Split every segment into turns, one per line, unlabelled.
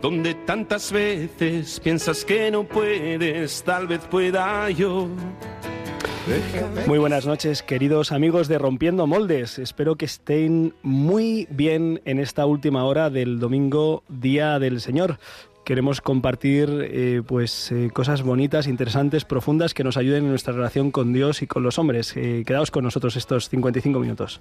donde tantas veces piensas que no puedes, tal vez pueda yo.
Muy buenas noches, queridos amigos de Rompiendo Moldes. Espero que estén muy bien en esta última hora del domingo, Día del Señor queremos compartir eh, pues eh, cosas bonitas, interesantes, profundas que nos ayuden en nuestra relación con Dios y con los hombres. Eh, quedaos con nosotros estos 55 minutos.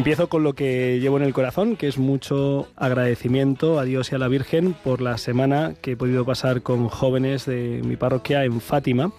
Empiezo con lo que llevo en el corazón, que es mucho agradecimiento a Dios y a la Virgen por la semana que he podido pasar con jóvenes de mi parroquia en Fátima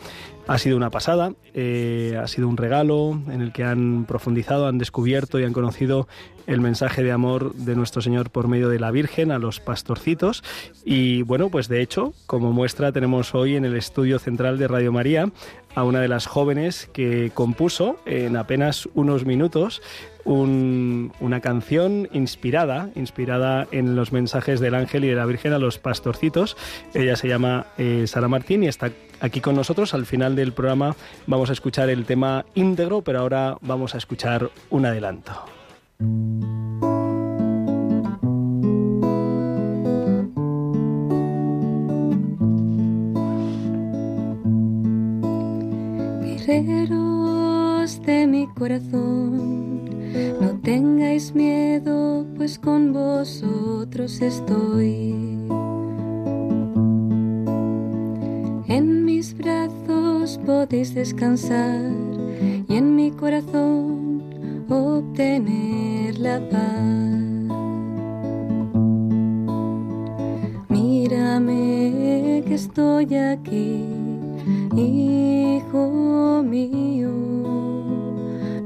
ha sido una pasada, eh, ha sido un regalo en el que han profundizado, han descubierto y han conocido el mensaje de amor de nuestro Señor por medio de la Virgen a los pastorcitos. Y bueno, pues de hecho, como muestra, tenemos hoy en el estudio central de Radio María a una de las jóvenes que compuso en apenas unos minutos una canción inspirada, inspirada en los mensajes del ángel y de la Virgen a los pastorcitos. Ella se llama eh, Sara Martín y está aquí con nosotros. Al final del programa vamos a escuchar el tema íntegro, pero ahora vamos a escuchar un adelanto.
Guerreros de mi corazón, no tengáis miedo, pues con vosotros estoy. En mis brazos podéis descansar y en mi corazón obtener la paz. Mírame que estoy aquí, hijo mío,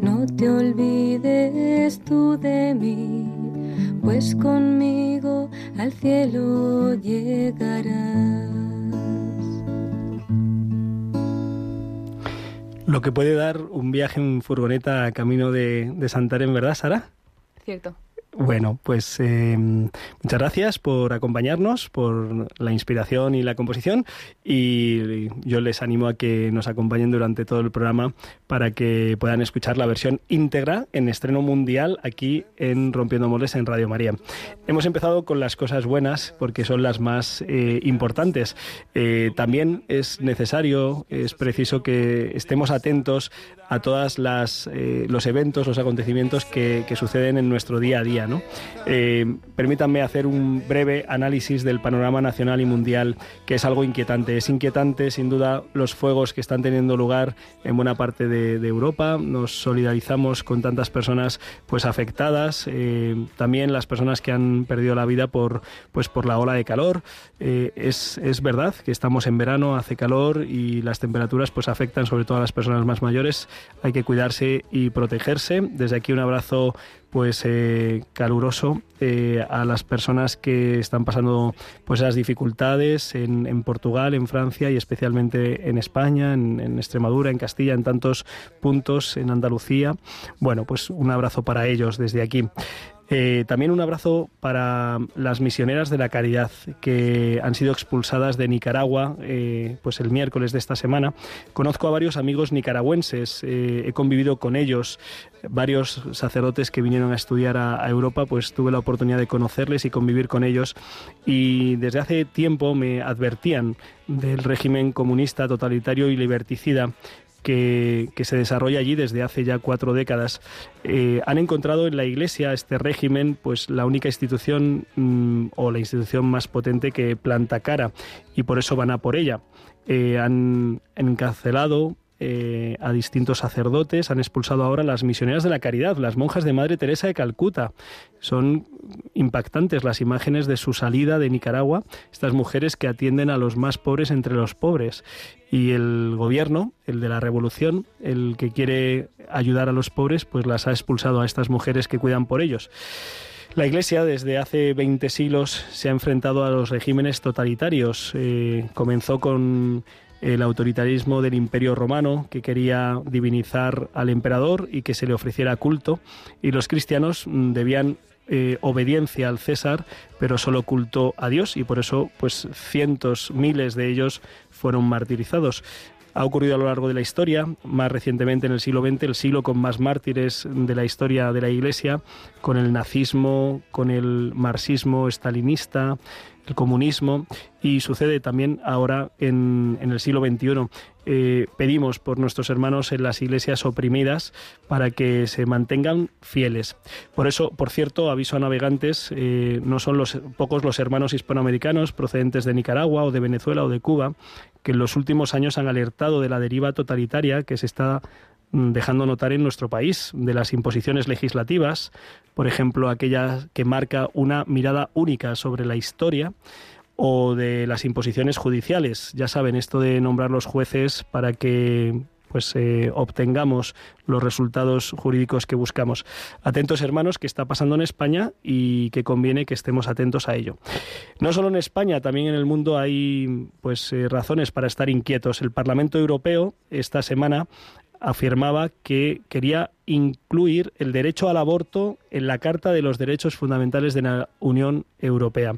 no te olvides tú de mí, pues conmigo al cielo llegarás.
Lo que puede dar un viaje en furgoneta a camino de, de Santarém, ¿verdad, Sara?
Cierto.
Bueno, pues eh, muchas gracias por acompañarnos, por la inspiración y la composición y yo les animo a que nos acompañen durante todo el programa para que puedan escuchar la versión íntegra en estreno mundial aquí en Rompiendo Moles en Radio María. Hemos empezado con las cosas buenas porque son las más eh, importantes. Eh, también es necesario, es preciso que estemos atentos a todas las los eventos, los acontecimientos que suceden en nuestro día a día eh, permítanme hacer un breve análisis del panorama nacional y mundial, que es algo inquietante. Es inquietante, sin duda, los fuegos que están teniendo lugar en buena parte de, Europa. Nos solidarizamos con tantas personas pues afectadas, eh, también las personas que han perdido la vida por, pues, por la ola de calor. Eh, es, es verdad que estamos en verano, hace calor y las temperaturas pues afectan sobre todo a las personas más mayores. Hay que cuidarse y protegerse. Desde aquí un abrazo pues eh, caluroso eh, a las personas que están pasando pues esas dificultades en, Portugal, en Francia y especialmente en España, en, en, Extremadura, en Castilla, en tantos puntos, en Andalucía. Bueno, pues un abrazo para ellos desde aquí. Eh, también un abrazo para las misioneras de la caridad que han sido expulsadas de Nicaragua eh, pues el miércoles de esta semana. Conozco a varios amigos nicaragüenses, eh, he convivido con ellos, varios sacerdotes que vinieron a estudiar a, a, Europa, pues tuve la oportunidad de conocerles y convivir con ellos. Y desde hace tiempo me advertían del régimen comunista totalitario y liberticida que, se desarrolla allí desde hace ya cuatro décadas. Eh, han encontrado en la Iglesia este régimen, pues la única institución mm, o la institución más potente que planta cara y por eso van a por ella. Eh, han encarcelado eh, a distintos sacerdotes, han expulsado ahora las misioneras de la caridad, las monjas de Madre Teresa de Calcuta. Son impactantes las imágenes de su salida de Nicaragua, estas mujeres que atienden a los más pobres entre los pobres. Y el gobierno, el de la revolución, el que quiere ayudar a los pobres, pues las ha expulsado a estas mujeres que cuidan por ellos. La Iglesia desde hace 20 siglos se ha enfrentado a los regímenes totalitarios. Eh, comenzó con el autoritarismo del Imperio Romano, que quería divinizar al emperador y que se le ofreciera culto, y los cristianos mm, debían eh, obediencia al César, pero solo culto a Dios, y por eso, pues cientos, miles de ellos fueron martirizados. Ha ocurrido a lo largo de la historia, más recientemente en el siglo XX, el siglo con más mártires de la historia de la Iglesia, con el nazismo, con el marxismo estalinista, el comunismo y sucede también ahora en, el siglo XXI. Eh, pedimos por nuestros hermanos en las iglesias oprimidas para que se mantengan fieles. Por eso, por cierto, aviso a navegantes, eh, no son los, pocos los hermanos hispanoamericanos procedentes de Nicaragua o de Venezuela o de Cuba que en los últimos años han alertado de la deriva totalitaria que se está dejando notar en nuestro país, de las imposiciones legislativas, por ejemplo, aquella que marca una mirada única sobre la historia, o de las imposiciones judiciales. Ya saben, esto de nombrar los jueces para que pues eh, obtengamos los resultados jurídicos que buscamos. Atentos hermanos, que está pasando en España y que conviene que estemos atentos a ello. No solo en España, también en el mundo hay pues eh, razones para estar inquietos. El Parlamento Europeo esta semana afirmaba que quería incluir el derecho al aborto en la Carta de los Derechos Fundamentales de la Unión Europea.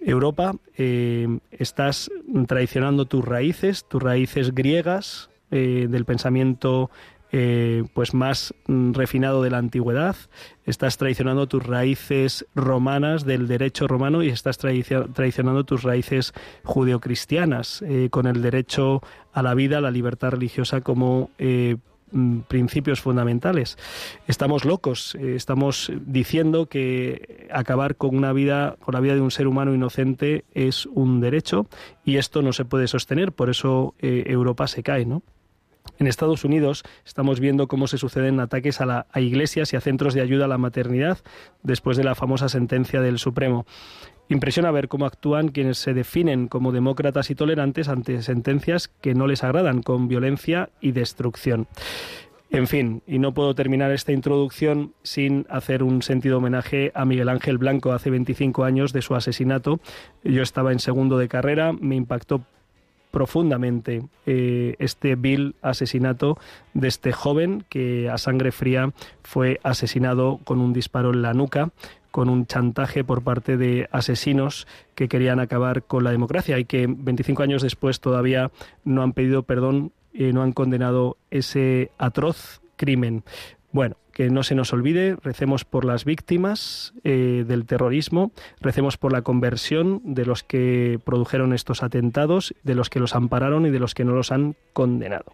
Europa, eh, estás traicionando tus raíces, tus raíces griegas, eh, del pensamiento eh, pues más mm, refinado de la antigüedad, estás traicionando tus raíces romanas del derecho romano y estás traicionando tus raíces judeocristianas eh, con el derecho a la vida, a la libertad religiosa como mm, principios fundamentales. Estamos locos, estamos diciendo que acabar con una vida, con la vida de un ser humano inocente es un derecho y esto no se puede sostener, por eso Europa se cae, ¿no? En Estados Unidos estamos viendo cómo se suceden ataques a, iglesias y a centros de ayuda a la maternidad después de la famosa sentencia del Supremo. Impresiona ver cómo actúan quienes se definen como demócratas y tolerantes ante sentencias que no les agradan, con violencia y destrucción. En fin, y no puedo terminar esta introducción sin hacer un sentido homenaje a Miguel Ángel Blanco hace 25 años de su asesinato. Yo estaba en segundo de carrera, me impactó profundamente eh, este vil asesinato de este joven que a sangre fría fue asesinado con un disparo en la nuca con un chantaje por parte de asesinos que querían acabar con la democracia y que 25 años después todavía no han pedido perdón y no han condenado ese atroz crimen. Bueno, que no se nos olvide, recemos por las víctimas eh, del terrorismo, recemos por la conversión de los que produjeron estos atentados, de los que los ampararon y de los que no los han condenado.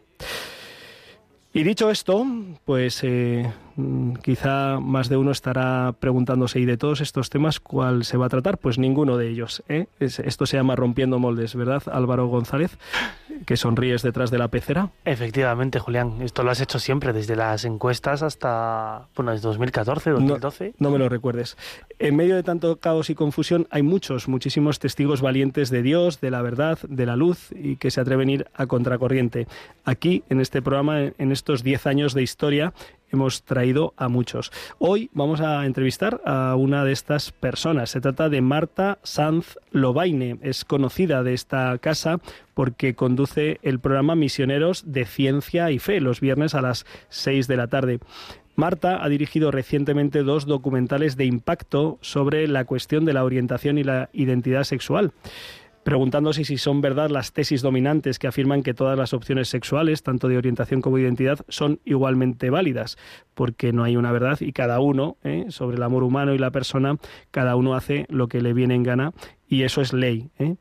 Y dicho esto, pues eh, quizá más de uno estará preguntándose, ¿y de todos estos temas cuál se va a tratar? Pues ninguno de ellos. ¿eh? esto se llama Rompiendo Moldes, ¿verdad, Álvaro González? Que sonríes detrás de la pecera.
Efectivamente, Julián. Esto lo has hecho siempre, desde las encuestas hasta, bueno, desde 2014, 2012.
No, no me lo recuerdes. En medio de tanto caos y confusión hay muchos, muchísimos testigos valientes de Dios, de la verdad, de la luz y que se atreven a ir a contracorriente. Aquí, en este programa, en estos 10 años de historia, hemos traído a muchos. Hoy vamos a entrevistar a una de estas personas. Se trata de Marta Sanz Lobaine. Es conocida de esta casa porque conduce el programa Misioneros de Ciencia y Fe los viernes a las 6 de la tarde. Marta ha dirigido recientemente dos documentales de impacto sobre la cuestión de la orientación y la identidad sexual preguntándose si son verdad las tesis dominantes que afirman que todas las opciones sexuales, tanto de orientación como de identidad, son igualmente válidas, porque no hay una verdad y cada uno, ¿eh? sobre el amor humano y la persona, cada uno hace lo que le viene en gana y eso es ley. ¿eh?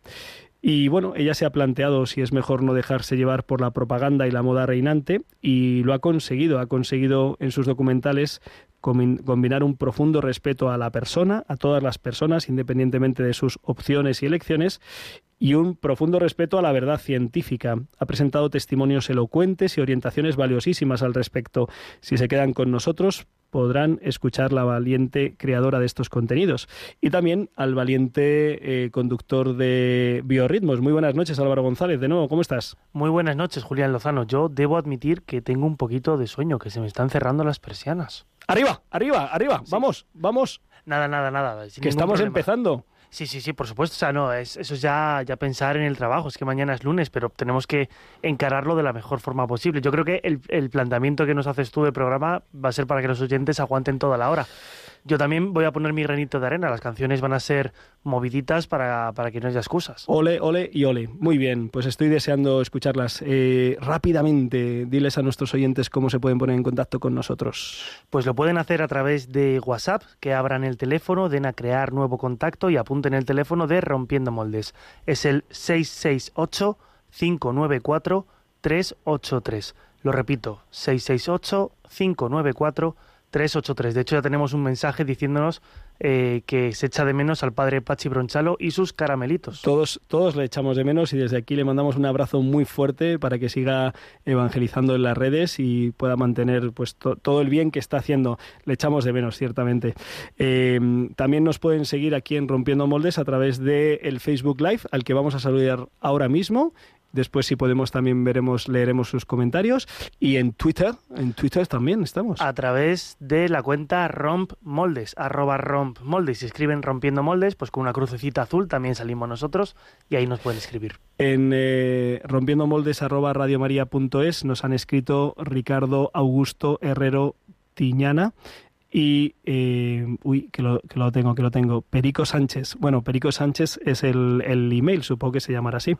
Y bueno, ella se ha planteado si es mejor no dejarse llevar por la propaganda y la moda reinante y lo ha conseguido, ha conseguido en sus documentales combinar un profundo respeto a la persona, a todas las personas, independientemente de sus opciones y elecciones, y un profundo respeto a la verdad científica. Ha presentado testimonios elocuentes y orientaciones valiosísimas al respecto. Si se quedan con nosotros, podrán escuchar la valiente creadora de estos contenidos y también al valiente eh, conductor de biorritmos. Muy buenas noches, Álvaro González. De nuevo, ¿cómo estás?
Muy buenas noches, Julián Lozano. Yo debo admitir que tengo un poquito de sueño, que se me están cerrando las persianas.
Arriba, arriba, arriba. Vamos, vamos.
Nada, nada, nada.
que estamos empezando.
Sí, sí, sí, por supuesto. O sea, no, es, eso es ya, ya pensar en el trabajo. Es que mañana es lunes, pero tenemos que encararlo de la mejor forma posible. Yo creo que el, el planteamiento que nos haces tú de programa va a ser para que los oyentes aguanten toda la hora. Yo también voy a poner mi granito de arena. Las canciones van a ser moviditas para, para que no haya excusas.
Ole, ole y ole. Muy bien, pues estoy deseando escucharlas. Eh, rápidamente, diles a nuestros oyentes cómo se pueden poner en contacto con nosotros.
Pues lo pueden hacer a través de WhatsApp, que abran el teléfono, den a crear nuevo contacto y apunten el teléfono de Rompiendo Moldes. Es el 668 594 383. Lo repito, 668 594 383. 383. De hecho, ya tenemos un mensaje diciéndonos eh, que se echa de menos al padre Pachi Bronchalo y sus caramelitos.
Todos, todos le echamos de menos y desde aquí le mandamos un abrazo muy fuerte para que siga evangelizando en las redes y pueda mantener pues todo el bien que está haciendo. Le echamos de menos, ciertamente. Eh, también nos pueden seguir aquí en Rompiendo Moldes a través del el Facebook Live, al que vamos a saludar ahora mismo Después, si podemos, también veremos, leeremos sus comentarios. Y en Twitter, en Twitter también estamos.
A través de la cuenta Romp Moldes, arroba Romp Moldes. Si escriben Rompiendo Moldes, pues con una crucecita azul también salimos nosotros y ahí nos pueden escribir.
En eh, rompiendo moldes arroba radiomaria.es nos han escrito Ricardo Augusto Herrero Tiñana y eh, uy que lo, que lo tengo que lo tengo. Perico Sánchez. Bueno Perico Sánchez es el, el email supongo que se llamará así.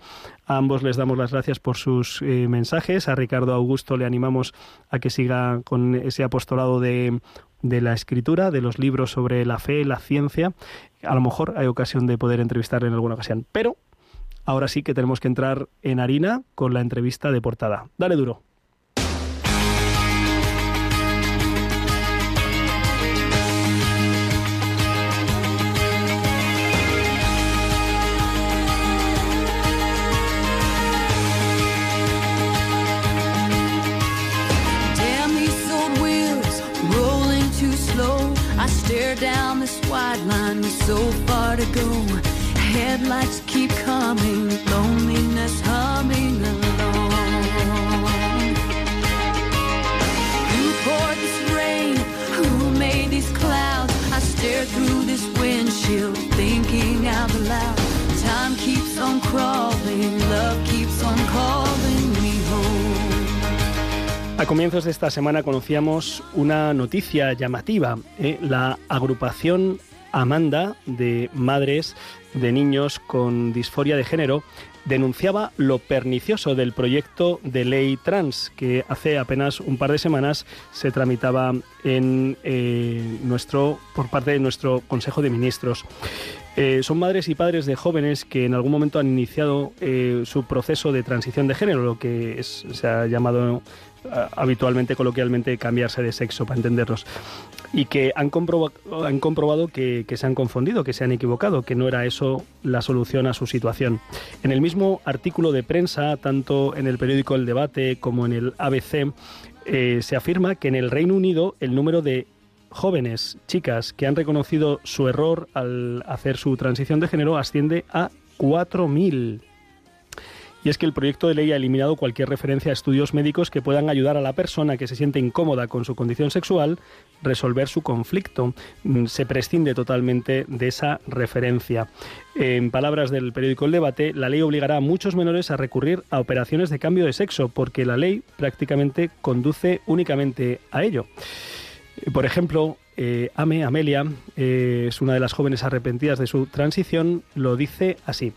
A ambos les damos las gracias por sus eh, mensajes. A Ricardo Augusto le animamos a que siga con ese apostolado de, de la escritura de los libros sobre la fe la ciencia. A lo mejor hay ocasión de poder entrevistarle en alguna ocasión. Pero ahora sí que tenemos que entrar en harina con la entrevista de portada. Dale duro so far to go. Headlights keep coming, loneliness humming along. Who poured this rain? Who made these clouds? I stare through this windshield, thinking out loud. Time keeps on crawling, love keeps on calling me home. A comienzos de esta semana conocíamos una noticia llamativa, eh, la agrupación Amanda, de madres de niños con disforia de género, denunciaba lo pernicioso del proyecto de ley trans que hace apenas un par de semanas se tramitaba en eh, nuestro por parte de nuestro Consejo de Ministros. Eh, son madres y padres de jóvenes que en algún momento han iniciado eh, su proceso de transición de género, lo que se ha llamado habitualmente, coloquialmente, cambiarse de sexo, para entenderlos y que han, han comprobado que, se han confundido, que se han equivocado, que no era eso la solución a su situación. En el mismo artículo de prensa, tanto en el periódico El Debate como en el ABC, eh, se afirma que en el Reino Unido el número de jóvenes, chicas, que han reconocido su error al hacer su transición de género asciende a 4.000 y es que el proyecto de ley ha eliminado cualquier referencia a estudios médicos que puedan ayudar a la persona que se siente incómoda con su condición sexual resolver su conflicto. Mm, se prescinde totalmente de esa referencia. En palabras del periódico El Debate, la ley obligará a muchos menores a recurrir a operaciones de cambio de sexo porque la ley prácticamente conduce únicamente a ello. Por ejemplo, eh, Ame, Amelia, eh, es una de las jóvenes arrepentidas de su transición, lo dice así.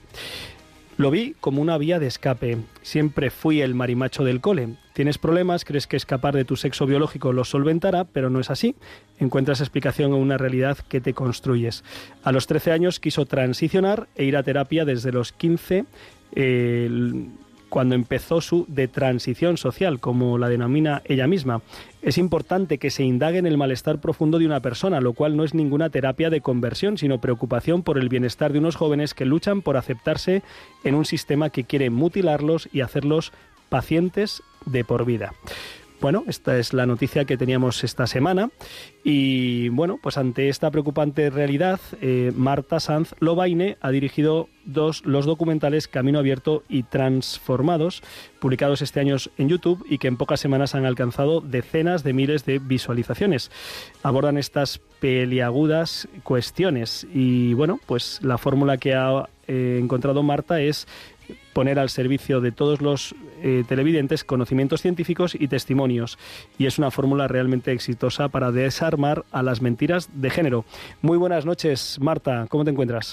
Lo vi como una vía de escape. Siempre fui el marimacho del cole. Tienes problemas, crees que escapar de tu sexo biológico los solventará, pero no es así. Encuentras explicación en una realidad que te construyes. A los 13 años quiso transicionar e ir a terapia desde los 15 cuando empezó su de transición social, como la denomina ella misma. Es importante que se indague en el malestar profundo de una persona, lo cual no es ninguna terapia de conversión, sino preocupación por el bienestar de unos jóvenes que luchan por aceptarse en un sistema que quiere mutilarlos y hacerlos pacientes de por vida. Bueno, esta es la noticia que teníamos esta semana y bueno, pues ante esta preocupante realidad, eh, Marta Sanz Lobaine ha dirigido dos, los documentales Camino Abierto y Transformados, publicados este año en YouTube y que en pocas semanas han alcanzado decenas de miles de visualizaciones. Abordan estas peliagudas cuestiones y bueno, pues la fórmula que ha eh, encontrado Marta es poner al servicio de todos los eh, televidentes conocimientos científicos y testimonios. Y es una fórmula realmente exitosa para desarmar a las mentiras de género. Muy buenas noches, Marta. ¿Cómo te encuentras?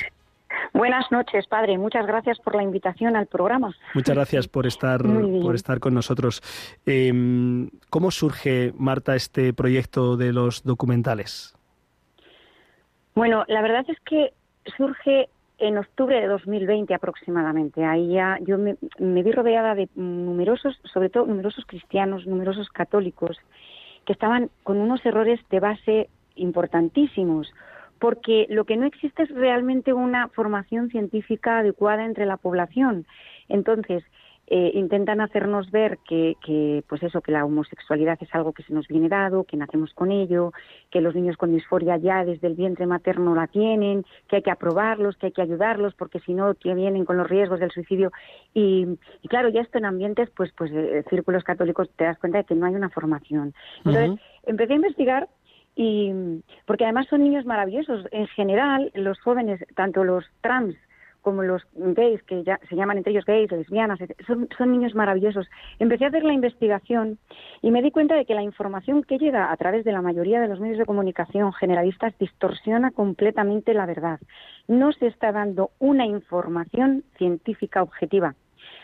Buenas noches, padre. Muchas gracias por la invitación al programa.
Muchas gracias por estar, por estar con nosotros. Em, ¿Cómo surge, Marta, este proyecto de los documentales?
Bueno, la verdad es que surge en octubre de 2020 aproximadamente. Ahí ya yo me, vi rodeada de numerosos, sobre todo numerosos cristianos, numerosos católicos, que estaban con unos errores de base importantísimos, porque lo que no existe es realmente una formación científica adecuada entre la población. Entonces, eh, intentan hacernos ver que, que, pues eso, que la homosexualidad es algo que se nos viene dado, que nacemos con ello, que los niños con disforia ya desde el vientre materno la tienen, que hay que aprobarlos, que hay que ayudarlos, porque si no, que vienen con los riesgos del suicidio. Y, claro, ya esto en ambientes, pues, pues, de círculos católicos, te das cuenta de que no hay una formación. Entonces, empecé a investigar y porque además son niños maravillosos. En general, los jóvenes, tanto los trans como los gays, que ya se llaman entre ellos gays, lesbianas, son, son niños maravillosos. Empecé a hacer la investigación y me di cuenta de que la información que llega a través de la mayoría de los medios de comunicación generalistas distorsiona completamente la verdad. No se está dando una información científica objetiva.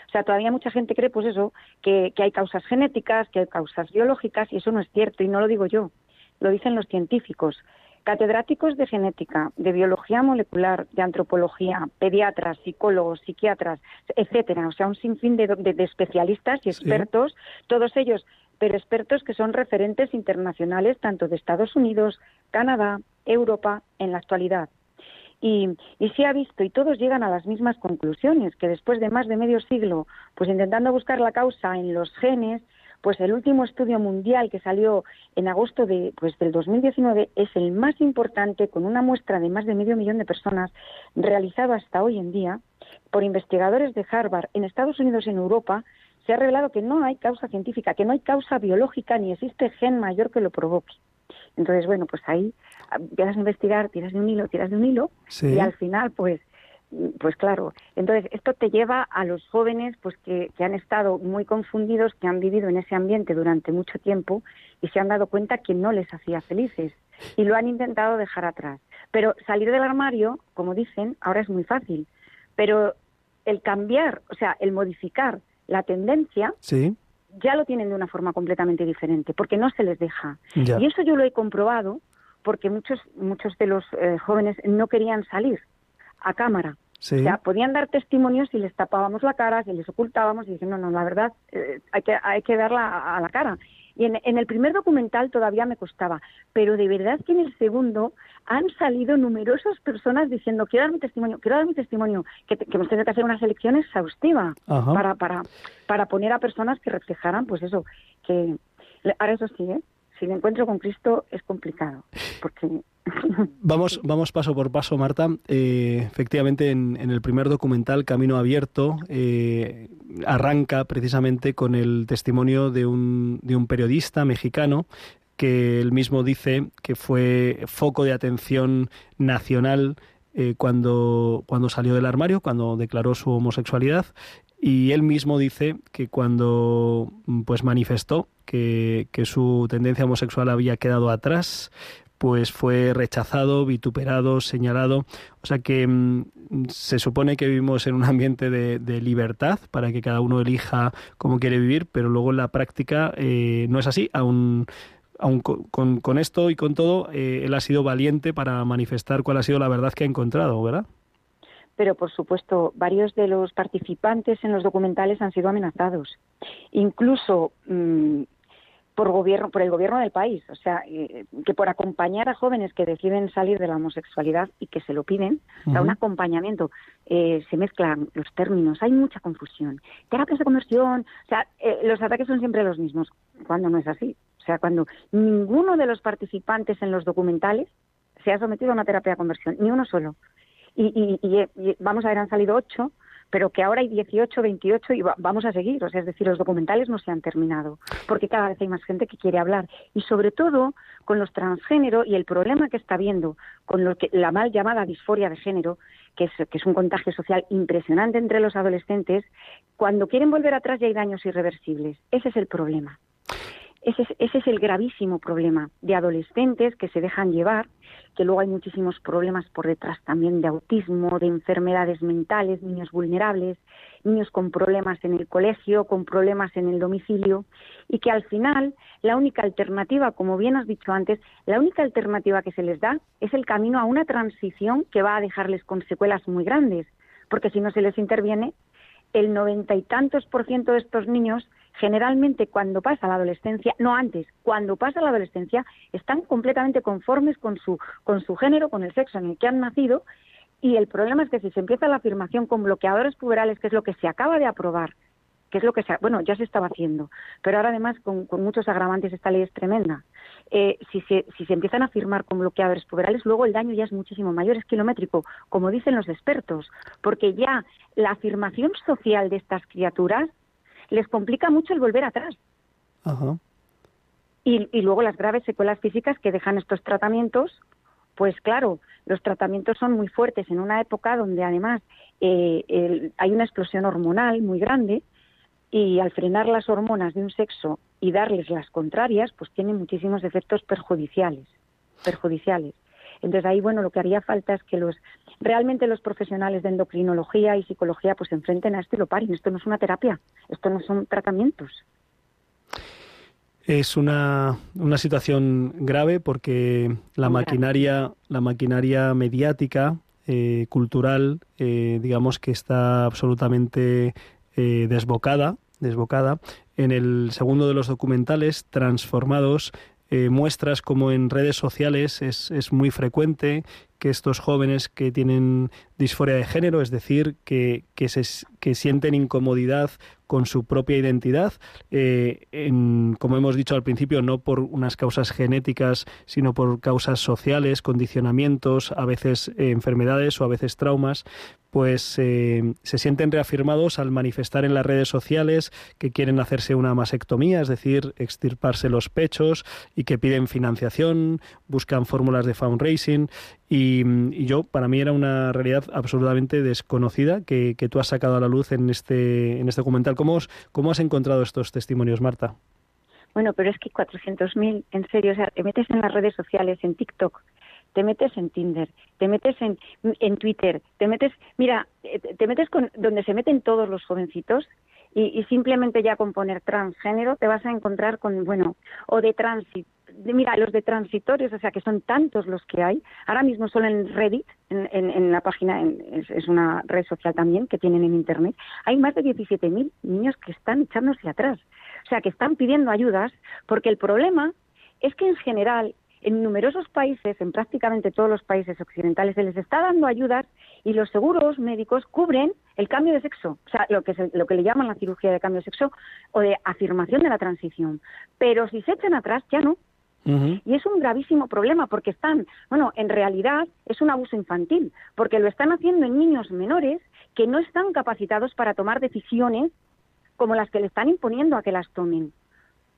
O sea, todavía mucha gente cree, pues eso, que, que hay causas genéticas, que hay causas biológicas, y eso no es cierto, y no lo digo yo, lo dicen los científicos catedráticos de genética, de biología molecular, de antropología, pediatras, psicólogos, psiquiatras, etcétera, o sea, un sinfín de, de, especialistas y expertos, todos ellos, pero expertos que son referentes internacionales tanto de Estados Unidos, Canadá, Europa en la actualidad. Y, y, se ha visto, y todos llegan a las mismas conclusiones, que después de más de medio siglo, pues intentando buscar la causa en los genes, pues el último estudio mundial que salió en agosto de, pues del 2019 es el más importante con una muestra de más de medio millón de personas realizado hasta hoy en día por investigadores de Harvard en Estados Unidos y en Europa. Se ha revelado que no hay causa científica, que no hay causa biológica ni existe gen mayor que lo provoque. Entonces, bueno, pues ahí empiezas a investigar, tiras de un hilo, tiras de un hilo y al final, pues pues claro, entonces esto te lleva a los jóvenes pues que, que, han estado muy confundidos, que han vivido en ese ambiente durante mucho tiempo y se han dado cuenta que no les hacía felices y lo han intentado dejar atrás. Pero salir del armario, como dicen, ahora es muy fácil, pero el cambiar, o sea, el modificar la tendencia,
sí.
ya lo tienen de una forma completamente diferente, porque no se les deja. Ya. Y eso yo lo he comprobado porque muchos muchos de los eh, jóvenes no querían salir a cámara.
Sí.
O sea, podían dar testimonios si les tapábamos la cara, si les ocultábamos y dicen, no, no, la verdad, eh, hay, que, hay que darla a, a la cara. Y en, en, el primer documental todavía me costaba, pero de verdad que en el segundo han salido numerosas personas diciendo, quiero dar mi testimonio, quiero dar mi testimonio, que, que hemos tenido que hacer una selección exhaustiva para, para, para poner a personas que reflejaran, pues eso, que ahora eso sí, ¿eh? Si me encuentro con Cristo es complicado, porque
Vamos, vamos paso por paso, Marta. Eh, efectivamente, en, en, el primer documental, Camino Abierto, eh, arranca precisamente con el testimonio de un, de un periodista mexicano que él mismo dice que fue foco de atención nacional eh, cuando, cuando salió del armario, cuando declaró su homosexualidad. Y él mismo dice que cuando pues manifestó que, que su tendencia homosexual había quedado atrás, pues fue rechazado, vituperado, señalado. O sea que mm, se supone que vivimos en un ambiente de, libertad para que cada uno elija cómo quiere vivir, pero luego en la práctica eh, no es así. Aún, con, esto y con todo, eh, él ha sido valiente para manifestar cuál ha sido la verdad que ha encontrado, ¿verdad?
Pero por supuesto varios de los participantes en los documentales han sido amenazados. Incluso mm, por gobierno, por el gobierno del país, o sea, eh, que por acompañar a jóvenes que deciden salir de la homosexualidad y que se lo piden, da un acompañamiento, eh, se mezclan los términos, hay mucha confusión. Terapias de conversión, o sea, eh, los ataques son siempre los mismos, cuando no es así. O sea, cuando ninguno de los participantes en los documentales se ha sometido a una terapia de conversión, ni uno solo. Y, y vamos a ver, han salido ocho, pero que ahora hay 18, 28 y vamos a seguir. O sea, es decir, los documentales no se han terminado, porque cada vez hay más gente que quiere hablar. Y sobre todo con los transgénero y el problema que está habiendo con lo que, la mal llamada disforia de género, que es, que es un contagio social impresionante entre los adolescentes, cuando quieren volver atrás ya hay daños irreversibles. Ese es el problema. Ese es, ese es el gravísimo problema de adolescentes que se dejan llevar que luego hay muchísimos problemas por detrás también de autismo, de enfermedades mentales, niños vulnerables, niños con problemas en el colegio, con problemas en el domicilio, y que al final la única alternativa, como bien has dicho antes, la única alternativa que se les da es el camino a una transición que va a dejarles con secuelas muy grandes, porque si no se les interviene, el noventa y tantos por ciento de estos niños generalmente cuando pasa la adolescencia, no antes, cuando pasa la adolescencia, están completamente conformes con su, con su género, con el sexo en el que han nacido, y el problema es que si se empieza la afirmación con bloqueadores puberales, que es lo que se acaba de aprobar, que es lo que se, bueno, ya se estaba haciendo, pero ahora además con, muchos agravantes esta ley es tremenda. Eh, si, se, si se empiezan a firmar con bloqueadores puberales, luego el daño ya es muchísimo mayor, es kilométrico, como dicen los expertos, porque ya la afirmación social de estas criaturas les complica mucho el volver atrás. Y, luego las graves secuelas físicas que dejan estos tratamientos, pues claro, los tratamientos son muy fuertes en una época donde además eh, hay una explosión hormonal muy grande y al frenar las hormonas de un sexo y darles las contrarias, pues tiene muchísimos efectos perjudiciales, perjudiciales. Entonces ahí, bueno, lo que haría falta es que los realmente los profesionales de endocrinología y psicología pues se enfrenten a esto y lo paren. Esto no es una terapia, esto no son tratamientos.
Es una, una situación grave porque la maquinaria, la maquinaria mediática, eh, cultural, eh, digamos que está absolutamente eh, desbocada, desbocada. En el segundo de los documentales, Transformados, muestras como en redes sociales es, es, muy frecuente que estos jóvenes que tienen disforia de género, es decir, que, que, se, que sienten incomodidad con su propia identidad, eh, como hemos dicho al principio, no por unas causas genéticas, sino por causas sociales, condicionamientos, a veces eh, enfermedades o a veces traumas, pues eh, se sienten reafirmados al manifestar en las redes sociales que quieren hacerse una masectomía, es decir, extirparse los pechos y que piden financiación, buscan fórmulas de fundraising y, y yo, para mí era una absolutamente desconocida que, que, tú has sacado a la luz en este, en este documental. ¿Cómo, ¿Cómo has encontrado estos testimonios, Marta?
Bueno, pero es que 400.000, en serio, o sea, te metes en las redes sociales, en TikTok, te metes en Tinder, te metes en, en Twitter, te metes, mira, eh, te metes con donde se meten todos los jovencitos y, simplemente ya con poner transgénero te vas a encontrar con, bueno, o de tránsito. Mira, los de transitorios, o sea que son tantos los que hay. Ahora mismo solo en Reddit, en, en, la página, es, es, una red social también que tienen en Internet, hay más de 17.000 niños que están echándose atrás. O sea, que están pidiendo ayudas porque el problema es que en general en numerosos países, en prácticamente todos los países occidentales, se les está dando ayudas y los seguros médicos cubren el cambio de sexo, o sea, lo que, lo que le llaman la cirugía de cambio de sexo o de afirmación de la transición. Pero si se echan atrás, ya no. Y es un gravísimo problema porque están, bueno, en realidad es un abuso infantil, porque lo están haciendo en niños menores que no están capacitados para tomar decisiones como las que le están imponiendo a que las tomen.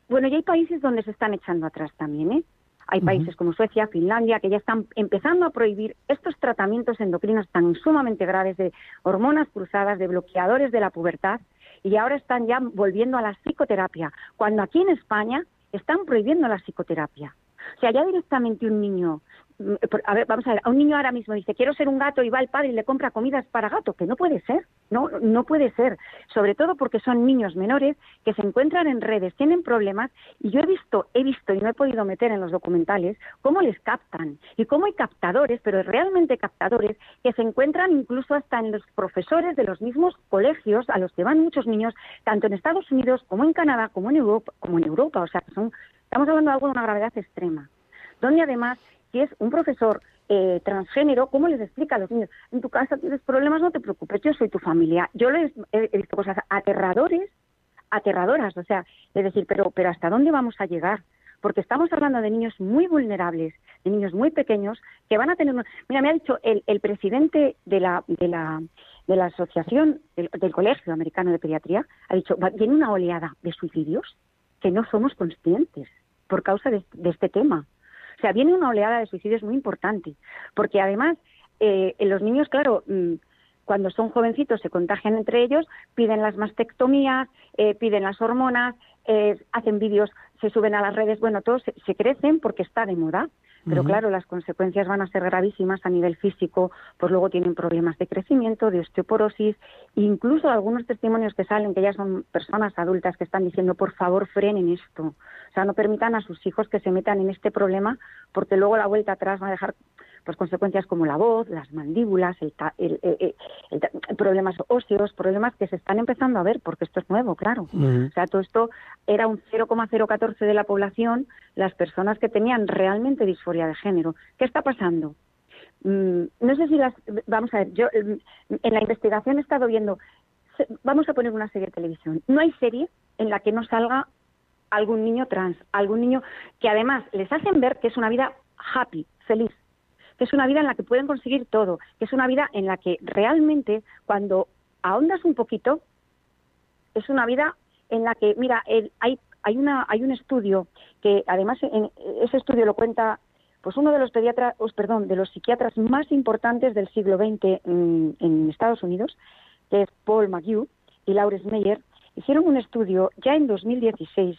Bueno, y hay países donde se están echando atrás también, ¿eh? Hay países como Suecia, Finlandia, que ya están empezando a prohibir estos tratamientos endocrinos tan sumamente graves de hormonas cruzadas, de bloqueadores de la pubertad, y ahora están ya volviendo a la psicoterapia, cuando aquí en España están prohibiendo la psicoterapia. O sea, ya directamente un niño a ver, vamos a ver, a un niño ahora mismo dice, quiero ser un gato y va el padre y le compra comidas para gato, que no puede ser, no, no puede ser, sobre todo porque son niños menores que se encuentran en redes, tienen problemas y yo he visto, he visto y no he podido meter en los documentales cómo les captan y cómo hay captadores, pero realmente captadores que se encuentran incluso hasta en los profesores de los mismos colegios a los que van muchos niños, tanto en Estados Unidos como en Canadá como en Europa, como en Europa, o sea, son, estamos hablando de algo de una gravedad extrema, donde además si es un profesor eh, transgénero, ¿cómo les explica a los niños? En tu casa tienes problemas, no te preocupes, yo soy tu familia. Yo les he, visto cosas aterradores, aterradoras, o sea, es decir, pero, pero ¿hasta dónde vamos a llegar? Porque estamos hablando de niños muy vulnerables, de niños muy pequeños que van a tener. Mira, me ha dicho el, el presidente de la, de la, de la Asociación del, Colegio Americano de Pediatría, ha dicho, viene una oleada de suicidios que no somos conscientes por causa de este tema. O sea, viene una oleada de suicidios muy importante, porque además eh, los niños, claro, mm, cuando son jovencitos se contagian entre ellos, piden las mastectomías, eh, piden las hormonas, eh, hacen vídeos, se suben a las redes, bueno, todos se, crecen porque está de moda. Pero claro, las consecuencias van a ser gravísimas a nivel físico, pues luego tienen problemas de crecimiento, de osteoporosis, incluso algunos testimonios que salen, que ya son personas adultas que están diciendo, por favor, frenen esto. O sea, no permitan a sus hijos que se metan en este problema, porque luego la vuelta atrás va a dejar pues consecuencias como la voz, las mandíbulas, el, problemas óseos, problemas que se están empezando a ver, porque esto es nuevo, claro. O sea, todo esto era un 0,014 de la población, las personas que tenían realmente disforia de género. ¿Qué está pasando? Mm, no sé si las. Vamos a ver, yo mm, en la investigación he estado viendo. Vamos a poner una serie de televisión. No hay serie en la que no salga algún niño trans, algún niño que además les hacen ver que es una vida happy, feliz que es una vida en la que pueden conseguir todo, que es una vida en la que realmente cuando ahondas un poquito, es una vida en la que, mira, hay, hay, una, hay un estudio que además en, ese estudio lo cuenta pues uno de los pediatras, perdón, de los psiquiatras más importantes del siglo XX en, Estados Unidos, que es Paul McHugh y Lawrence Meyer, hicieron un estudio ya en 2016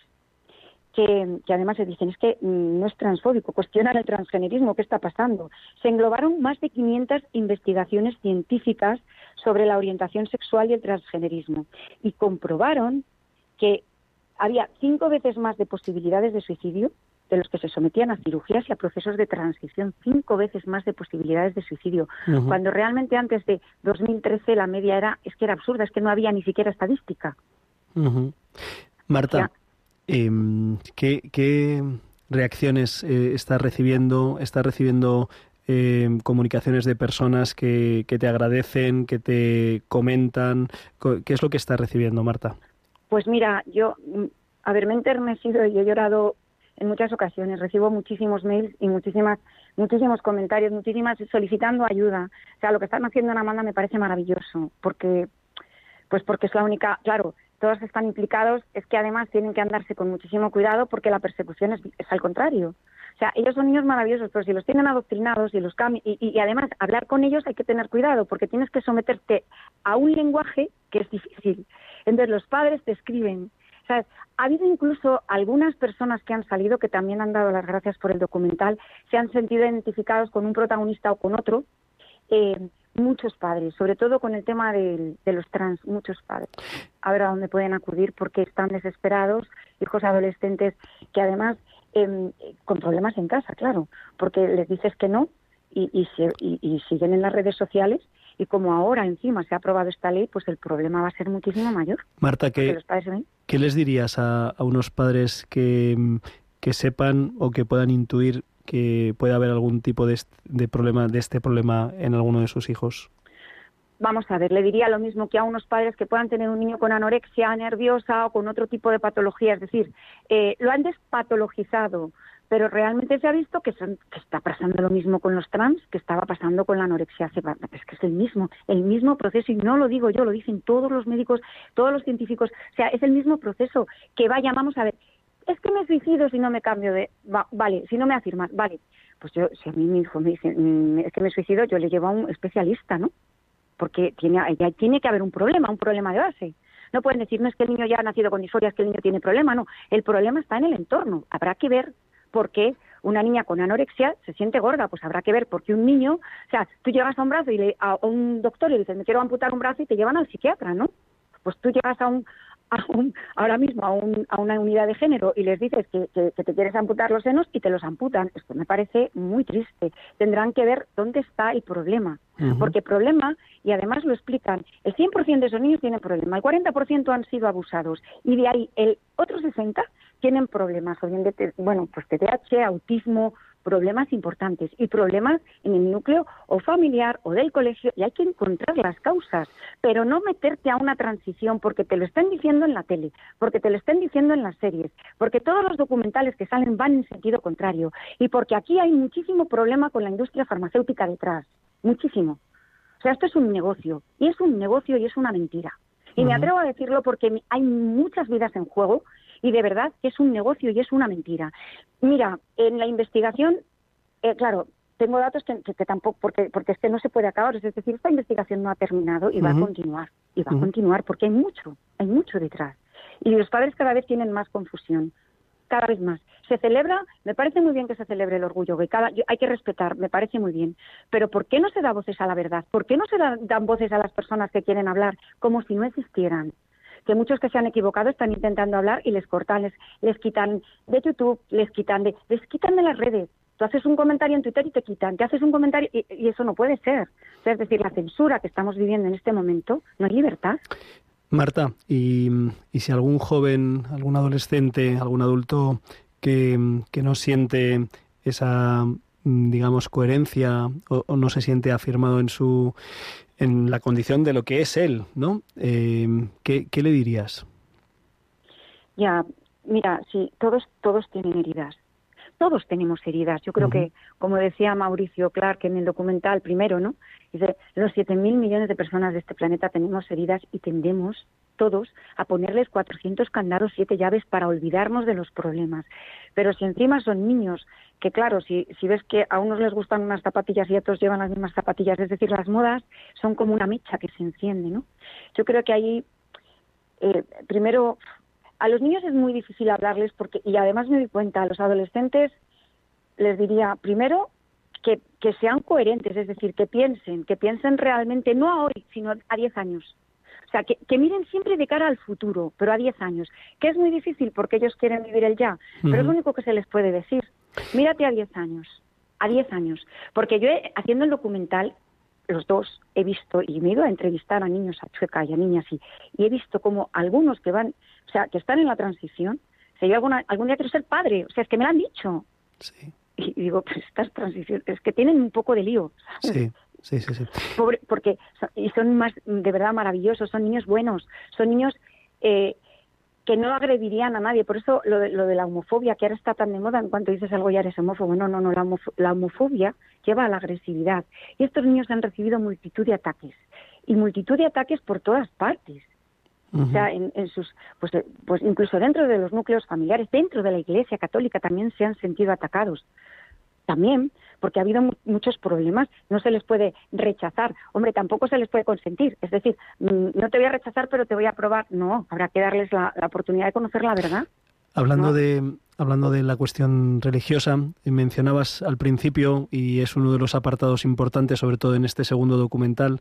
que, además se dicen, es que mm, no es transfóbico, cuestionan el transgenerismo, ¿qué está pasando? Se englobaron más de 500 investigaciones científicas sobre la orientación sexual y el transgenerismo y comprobaron que había cinco veces más de posibilidades de suicidio de los que se sometían a cirugías y a procesos de transición, cinco veces más de posibilidades de suicidio, cuando realmente antes de 2013 la media era, es que era absurda, es que no había ni siquiera estadística.
Marta, eh, ¿qué, reacciones eh, estás recibiendo? ¿Estás recibiendo em, comunicaciones de personas que, te agradecen, que te comentan? ¿Qué es lo que estás recibiendo, Marta?
Pues mira, yo, mm, haberme enternecido y he llorado en muchas ocasiones. Recibo muchísimos mails y muchísimas, muchísimos comentarios, muchísimas solicitando ayuda. O sea, lo que están haciendo en Amanda me parece maravilloso, porque, pues porque es la única, claro, todos están implicados, es que además tienen que andarse con muchísimo cuidado porque la persecución es, al contrario. O sea, ellos son niños maravillosos, pero si los tienen adoctrinados y los y, y, además hablar con ellos hay que tener cuidado porque tienes que someterte a un lenguaje que es difícil. Entonces los padres te escriben. ¿sabes? Ha habido incluso algunas personas que han salido que también han dado las gracias por el documental, se han sentido identificados con un protagonista o con otro. Eh, muchos padres, sobre todo con el tema de, los trans, muchos padres. A ver a dónde pueden acudir porque están desesperados, hijos adolescentes que además em, con problemas en casa, claro, porque les dices que no y, y, siguen en las redes sociales y como ahora encima se ha aprobado esta ley, pues el problema va a ser muchísimo mayor.
Marta, ¿qué, ¿qué les dirías a, a unos padres que, que sepan o que puedan intuir que pueda haber algún tipo de, problema de este problema en alguno de sus hijos?
vamos a ver, le diría lo mismo que a unos padres que puedan tener un niño con anorexia nerviosa o con otro tipo de patología. Es decir, eh, lo han despatologizado, pero realmente se ha visto que, que, está pasando lo mismo con los trans que estaba pasando con la anorexia. Es que es el mismo, el mismo proceso, y no lo digo yo, lo dicen todos los médicos, todos los científicos. O sea, es el mismo proceso que vaya, vamos a ver, es que me suicido si no me cambio de... vale, si no me afirman, vale. Pues yo, si a mí mi hijo me dice, mm, es que me suicido, yo le llevo a un especialista, ¿no? Porque tiene, ya tiene que haber un problema, un problema de base. No pueden decir, no es que el niño ya ha nacido con disforia, es que el niño tiene problema, no. El problema está en el entorno. Habrá que ver por qué una niña con anorexia se siente gorda, pues habrá que ver porque un niño, o sea, tú llegas a un brazo y le, a un doctor y le dices, me quiero amputar un brazo y te llevan al psiquiatra, ¿no? Pues tú llegas a un, ahora mismo a, a, una unidad de género y les dices que, te quieres amputar los senos y te los amputan. Esto me parece muy triste. Tendrán que ver dónde está el problema. Porque problema, y además lo explican, el 100% de esos niños tienen problema, el 40% han sido abusados y de ahí el otro 60% tienen problemas, o bien de, bueno, pues TDAH, autismo, problemas importantes y problemas en el núcleo o familiar o del colegio y hay que encontrar las causas, pero no meterte a una transición porque te lo estén diciendo en la tele, porque te lo estén diciendo en las series, porque todos los documentales que salen van en sentido contrario y porque aquí hay muchísimo problema con la industria farmacéutica detrás, muchísimo. O sea, esto es un negocio y es un negocio y es una mentira. Y me atrevo a decirlo porque hay muchas vidas en juego y de verdad que es un negocio y es una mentira. Mira, en la investigación, eh, claro, tengo datos que, tampoco, porque, porque es que no se puede acabar, es decir, esta investigación no ha terminado y va a continuar, y va a continuar porque hay mucho, hay mucho detrás. Y los padres cada vez tienen más confusión, cada vez más. Se celebra, me parece muy bien que se celebre el orgullo gay, cada, hay que respetar, me parece muy bien, pero ¿por qué no se da voces a la verdad? ¿Por qué no se dan voces a las personas que quieren hablar como si no existieran? Que muchos que se han equivocado están intentando hablar y les cortan, les, les quitan de YouTube, les quitan de, les quitan de las redes. Tú haces un comentario en Twitter y te quitan, te haces un comentario y, eso no puede ser. es decir, la censura que estamos viviendo en este momento no hay libertad.
Marta, y, si algún joven, algún adolescente, algún adulto que, no siente esa digamos coherencia o, no se siente afirmado en su en la condición de lo que es él, ¿no? Eh, ¿qué, le dirías?
Ya, mira, sí, todos, todos tienen heridas. Todos tenemos heridas. Yo creo que, como decía Mauricio Clark en el documental primero, ¿no? Dice, los mil millones de personas de este planeta tenemos heridas y tendemos todos a ponerles 400 candados, siete llaves para olvidarnos de los problemas. Pero si encima son niños que claro, si, si ves que a unos les gustan unas zapatillas y a otros llevan las mismas zapatillas, es decir, las modas son como una mecha que se enciende, ¿no? Yo creo que ahí, eh, primero, a los niños es muy difícil hablarles porque, y además me doy cuenta, a los adolescentes les diría, primero, que, que sean coherentes, es decir, que piensen, que piensen realmente, no a hoy, sino a 10 años. O sea, que, que, miren siempre de cara al futuro, pero a 10 años, que es muy difícil porque ellos quieren vivir el ya, pero es lo único que se les puede decir. Mírate a 10 años, a 10 años. Porque yo, haciendo el documental, los dos he visto, y me he ido a entrevistar a niños a Chueca y a niñas, y, y he visto como algunos que van, o sea, que están en la transición, o sea, yo alguna, algún día quiero ser padre, o sea, es que me lo han dicho. Sí. Y, digo, pues estas transiciones, es que tienen un poco de lío.
Sí. Sí, sí, sí.
porque y son más de verdad maravillosos, son niños buenos, son niños eh, que no agredirían a nadie. Por eso lo de, lo de la homofobia, que ahora está tan de moda, en cuanto dices algo ya eres homófobo. No, no, no, la, homofobia lleva a la agresividad. Y estos niños han recibido multitud de ataques. Y multitud de ataques por todas partes. O sea, en, en, sus, pues, pues incluso dentro de los núcleos familiares, dentro de la Iglesia Católica también se han sentido atacados. También porque ha habido muchos problemas, no se les puede rechazar. Hombre, tampoco se les puede consentir. Es decir, mm, no te voy a rechazar, pero te voy a aprobar. No, habrá que darles la, oportunidad de conocer la verdad.
Hablando de hablando de la cuestión religiosa, mencionabas al principio y es uno de los apartados importantes, sobre todo en este segundo documental,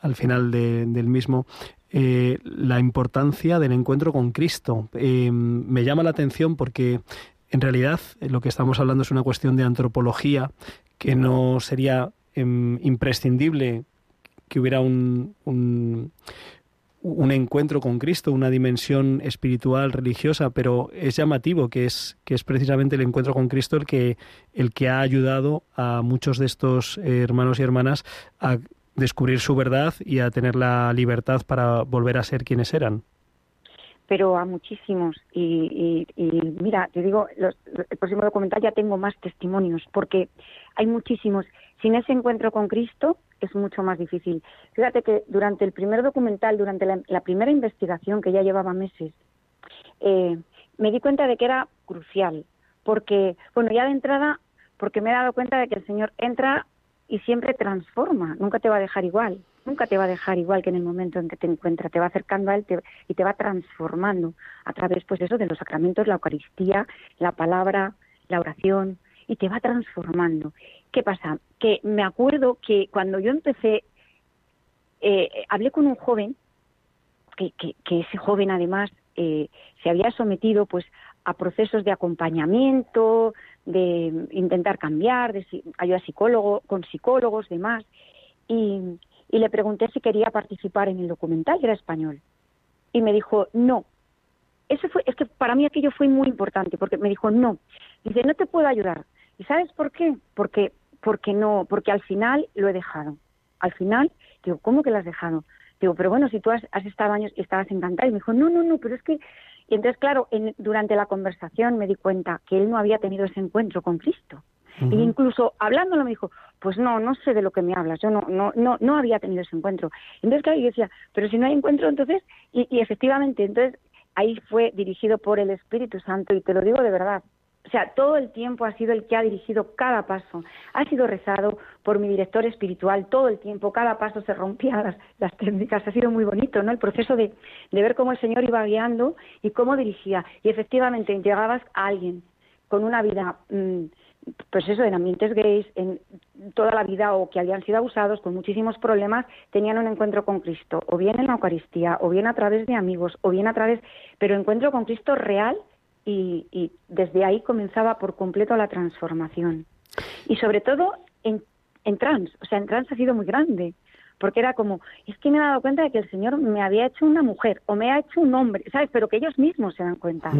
al final del mismo, eh, la importancia del encuentro con Cristo. Eh, me llama la atención porque en realidad, eh, lo que estamos hablando es una cuestión de antropología que no sería em, imprescindible que hubiera un, un, encuentro con Cristo, una dimensión espiritual, religiosa, pero es llamativo que es, que es precisamente el encuentro con Cristo el que, el que ha ayudado a muchos de estos eh, hermanos y hermanas a descubrir su verdad y a tener la libertad para volver a ser quienes eran
pero a muchísimos. Y, mira, te digo, el próximo documental ya tengo más testimonios, porque hay muchísimos. Sin ese encuentro con Cristo es mucho más difícil. Fíjate que durante el primer documental, durante la, primera investigación, que ya llevaba meses, eh, me di cuenta de que era crucial, porque, bueno, ya de entrada, porque me he dado cuenta de que el Señor entra y siempre transforma, nunca te va a dejar igual nunca te va a dejar igual que en el momento en que te encuentra, te va acercando a él y te va transformando a través, pues eso, de los sacramentos, la Eucaristía, la palabra, la oración, y te va transformando. ¿Qué pasa? Que me acuerdo que cuando yo empecé, eh, hablé con un joven, que, que, ese joven además eh, se había sometido pues a procesos de acompañamiento, de intentar cambiar, de ayuda psicólogo, con psicólogos, demás, y, y le pregunté si quería participar en el documental, era español, y me dijo no. Eso fue, es que para mí aquello fue muy importante, porque me dijo no. Dice, no te puedo ayudar. ¿Y sabes por qué? Porque, porque no, porque al final lo he dejado. Al final, digo, ¿cómo que lo has dejado? Digo, pero bueno, si tú has, estado años y estabas encantada. Y me dijo, no, no, no, pero es que... Y entonces, claro, durante la conversación me di cuenta que él no había tenido ese encuentro con Cristo. Y incluso hablándolo me dijo, pues no, no sé de lo que me hablas, yo no, no, no, no había tenido ese encuentro. Entonces, claro, yo decía, pero si no hay encuentro, entonces, y, y efectivamente, entonces ahí fue dirigido por el Espíritu Santo, y te lo digo de verdad, o sea, todo el tiempo ha sido el que ha dirigido cada paso. Ha sido rezado por mi director espiritual todo el tiempo, cada paso se rompía las, las técnicas. Ha sido muy bonito, ¿no? El proceso de, de, ver cómo el Señor iba guiando y cómo dirigía. Y efectivamente llegabas a alguien con una vida, mm, pues eso, en ambientes gays, en toda la vida o que habían sido abusados, con muchísimos problemas, tenían un encuentro con Cristo, o bien en la Eucaristía, o bien a través de amigos, o bien a través, pero encuentro con Cristo real y, desde ahí comenzaba por completo la transformación. Y sobre todo en, en trans, o sea, en trans ha sido muy grande, porque era como, es que me he dado cuenta de que el Señor me había hecho una mujer o me ha hecho un hombre, ¿sabes? Pero que ellos mismos se dan cuenta,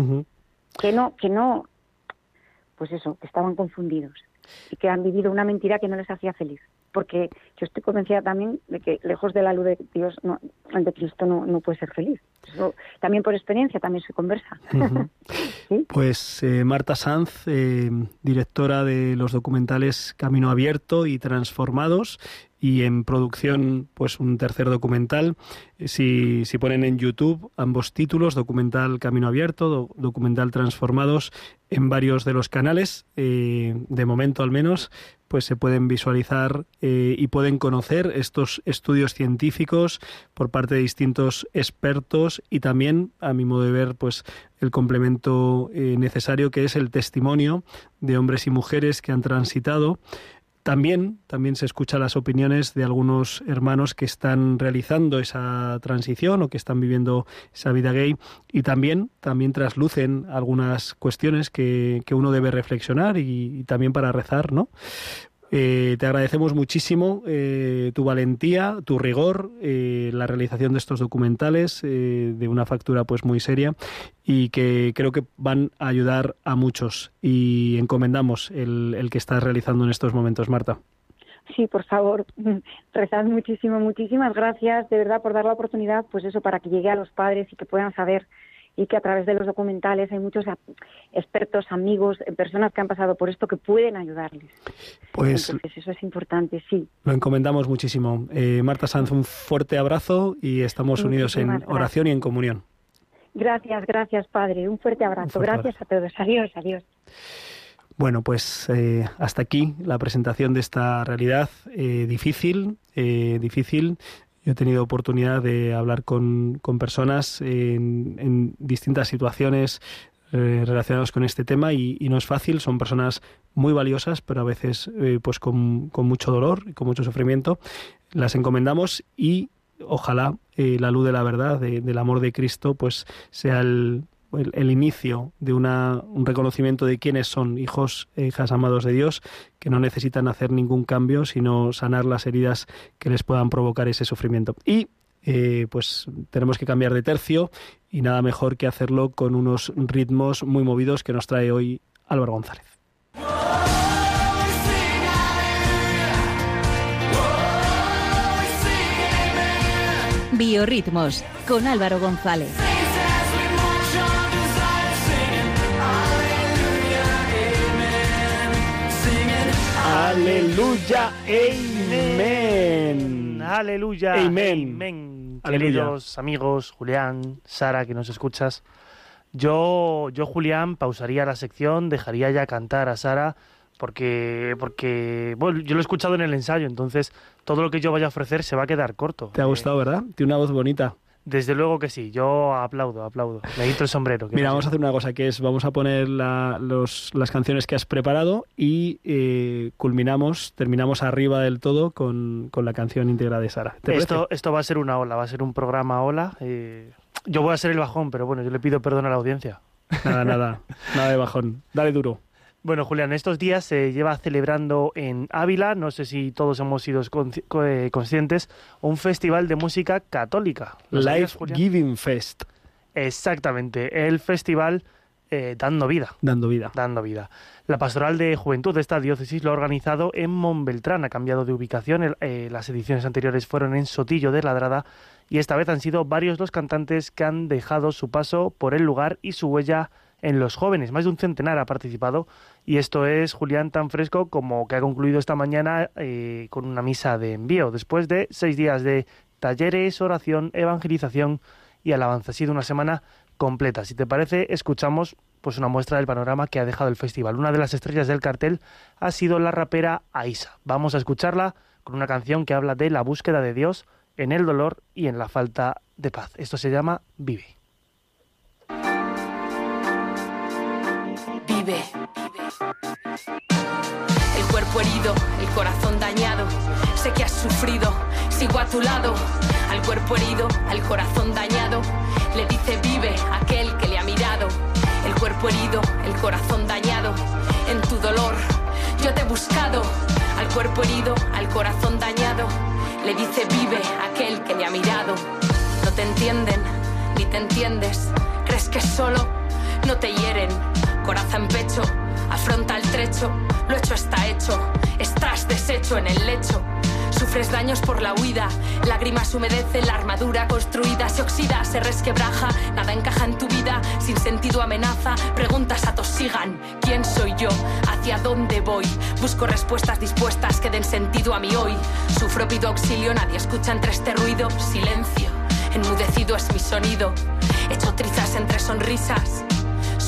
que no, que no, pues eso, que estaban confundidos y que han vivido una mentira que no les hacía feliz porque yo estoy convencida también de que lejos de la luz de Dios, no, de Cristo no, no puede ser feliz. Eso, también por experiencia, también se conversa.
Pues eh, Marta Sanz, eh, directora de los documentales Camino Abierto y Transformados, y en producción pues un tercer documental. Eh, si, si ponen en YouTube ambos títulos, documental Camino Abierto, documental Transformados, en varios de los canales, de momento al menos, pues se pueden visualizar eh, y pueden conocer estos estudios científicos por parte de distintos expertos y también, a mi modo de ver, pues el complemento eh, necesario que es el testimonio de hombres y mujeres que han transitado también, también se escuchan las opiniones de algunos hermanos que están realizando esa transición o que están viviendo esa vida gay y también, también traslucen algunas cuestiones que, que uno debe reflexionar y, y, también para rezar, ¿no? Eh, te agradecemos muchísimo eh, tu valentía, tu rigor, eh, la realización de estos documentales de una factura pues muy seria y que creo que van a ayudar a muchos y encomendamos el, el que estás realizando en estos momentos, Marta.
Sí, por favor, rezad muchísimo, muchísimas gracias de verdad por dar la oportunidad, pues eso, para que llegue a los padres y que puedan saber y que a través de los documentales hay muchos expertos, amigos, personas que han pasado por esto que pueden ayudarles. Pues eso es importante, sí.
Lo encomendamos muchísimo. Eh, Marta Sanz, un fuerte abrazo y estamos unidos en oración y en comunión.
Gracias, gracias, Padre. Un fuerte abrazo. gracias a todos. Adiós, adiós.
Bueno, pues eh, hasta aquí la presentación de esta realidad eh, difícil, difícil yo he tenido oportunidad de hablar con, con personas en, distintas situaciones eh, relacionadas con este tema y, no es fácil, son personas muy valiosas, pero a veces eh, pues con, con, mucho dolor y con mucho sufrimiento. Las encomendamos y ojalá eh, la luz de la verdad, del amor de Cristo, pues sea el, el, inicio de una, un reconocimiento de quiénes son hijos e hijas amados de Dios, que no necesitan hacer ningún cambio, sino sanar las heridas que les puedan provocar ese sufrimiento. Y eh, pues tenemos que cambiar de tercio y nada mejor que hacerlo con unos ritmos muy movidos que nos trae hoy Álvaro González.
Biorritmos con Álvaro González.
Aleluya, amén.
Aleluya, amén. Queridos amigos, Julián, Sara, que nos escuchas. Yo, yo, Julián, pausaría la sección, dejaría ya cantar a Sara, porque, porque bueno, yo lo he escuchado en el ensayo, entonces todo lo que yo vaya a ofrecer se va a quedar corto.
¿Te ha gustado, verdad? Tiene una voz bonita.
Desde luego que sí, yo aplaudo, aplaudo. Me quito el sombrero.
Mira, vamos a hacer una cosa que es, vamos a poner la, los, las canciones que has preparado y eh, culminamos, terminamos arriba del todo con, con la canción íntegra de Sara. ¿Te
esto, esto va a ser una ola, va a ser un programa ola. Eh, yo voy a ser el bajón, pero bueno, yo le pido perdón a la audiencia.
Nada, nada, nada de bajón. Dale duro.
Bueno, Julián, estos días se lleva celebrando en Ávila, no sé si todos hemos sido eh, conscientes, un festival de música católica.
Life Giving Fest.
Exactamente, el festival eh, Dando Vida.
Dando Vida.
Dando Vida. La Pastoral de Juventud de esta diócesis lo ha organizado en Montbeltrán, ha cambiado de ubicación. Eh, las ediciones anteriores fueron en Sotillo de Ladrada y esta vez han sido varios los cantantes que han dejado su paso por el lugar y su huella en los jóvenes. Más de un centenar ha participado y esto es Julián tan fresco como que ha concluido esta mañana eh, con una misa de envío, después de seis días de talleres, oración, evangelización y alabanza. Ha sido una semana completa. Si te parece, escuchamos pues una muestra del panorama que ha dejado el festival. Una de las estrellas del cartel ha sido la rapera Aisa. Vamos a escucharla con una canción que habla de la búsqueda de Dios en el dolor y en la falta de paz. Esto se llama Vive.
Vive el cuerpo herido, el corazón dañado. Sé que has sufrido, sigo a tu lado. Al cuerpo herido, al corazón dañado. Le dice vive aquel que le ha mirado. El cuerpo herido, el corazón dañado. En tu dolor, yo te he buscado. Al cuerpo herido, al corazón dañado. Le dice vive aquel que le ha mirado. No te entienden, ni te entiendes. ¿Crees que solo no te hieren? Corazón en pecho Afronta el trecho, lo hecho está hecho, estás deshecho en el lecho. Sufres daños por la huida, lágrimas humedecen la armadura construida, se oxida, se resquebraja, nada encaja en tu vida, sin sentido amenaza, preguntas atosigan, ¿quién soy yo? ¿Hacia dónde voy? Busco respuestas dispuestas que den sentido a mi hoy. Sufro, pido auxilio, nadie escucha entre este ruido, silencio, enmudecido es mi sonido, hecho trizas entre sonrisas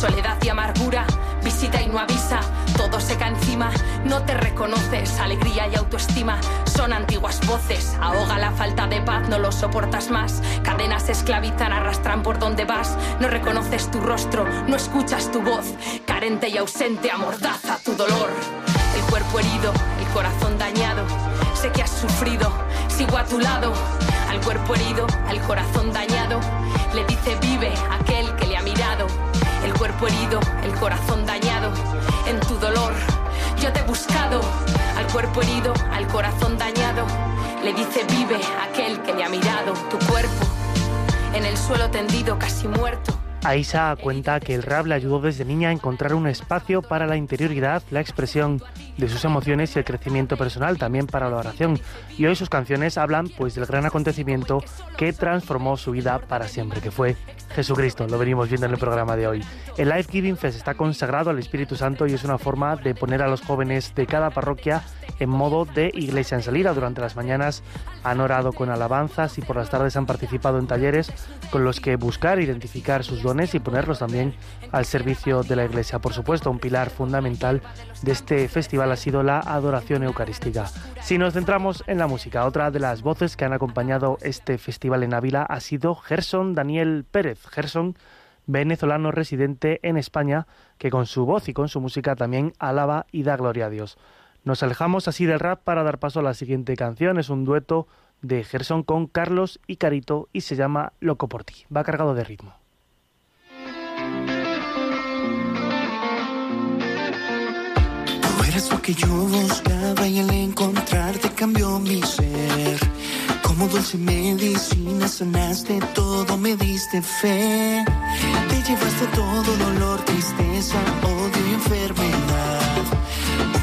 soledad y amargura, visita y no avisa, todo seca encima, no te reconoces, alegría y autoestima. Son antiguas voces, ahoga la falta de paz, no lo soportas más, cadenas esclavizan, arrastran por donde vas, no reconoces tu rostro, no escuchas tu voz, carente y ausente, amordaza tu dolor, el cuerpo herido, el corazón dañado, sé que has sufrido, sigo a tu lado, al cuerpo herido, al corazón dañado, le dice vive aquel que le cuerpo herido, el corazón dañado, en tu dolor. Yo te he buscado, al cuerpo herido, al corazón dañado. Le dice vive aquel que le ha mirado, tu cuerpo, en el suelo tendido, casi muerto.
Aisa cuenta que el rap le ayudó desde niña a encontrar un espacio para la interioridad, la expresión de sus emociones y el crecimiento personal, también para la oración. Y hoy sus canciones hablan pues del gran acontecimiento que transformó su vida para siempre, que fue Jesucristo. Lo venimos viendo en el programa de hoy. El Life Giving Fest está consagrado al Espíritu Santo y es una forma de poner a los jóvenes de cada parroquia en modo de iglesia en salida. Durante las mañanas han orado con alabanzas y por las tardes han participado en talleres con los que buscar identificar sus dones y ponerlos también al servicio de la iglesia. Por supuesto, un pilar fundamental de este festival ha sido la adoración eucarística. Si nos centramos en la música, otra de las voces que han acompañado este festival en Ávila ha sido Gerson Daniel Pérez. Gerson venezolano residente en España, que con su voz y con su música también alaba y da gloria a Dios. Nos alejamos así del rap para dar paso a la siguiente canción. Es un dueto de Gerson con Carlos y Carito y se llama Loco por ti. Va cargado de ritmo.
Eres lo que yo buscaba y al encontrarte cambió mi ser. Como dulce medicina sanaste todo, me diste fe. Te llevaste todo dolor, tristeza, odio y enfermedad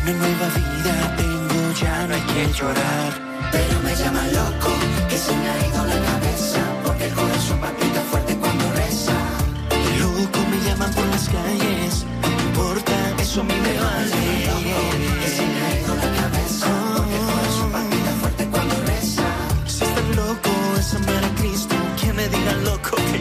una nueva vida tengo, ya no hay que llorar. Pero me llaman loco, que se me ha ido la cabeza, porque el corazón palpita fuerte cuando reza. Loco me llaman por las calles, no importa, eso a mí me vale.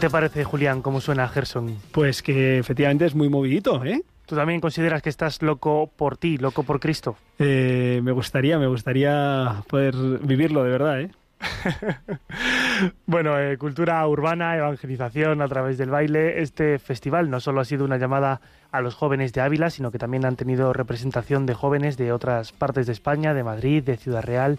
te parece, Julián, cómo suena Gerson?
Pues que efectivamente es muy movidito, ¿eh?
¿Tú también consideras que estás loco por ti, loco por Cristo?
Eh, me gustaría, me gustaría poder vivirlo de verdad, ¿eh?
bueno, eh, cultura urbana, evangelización a través del baile. Este festival no solo ha sido una llamada a los jóvenes de Ávila, sino que también han tenido representación de jóvenes de otras partes de España, de Madrid, de Ciudad Real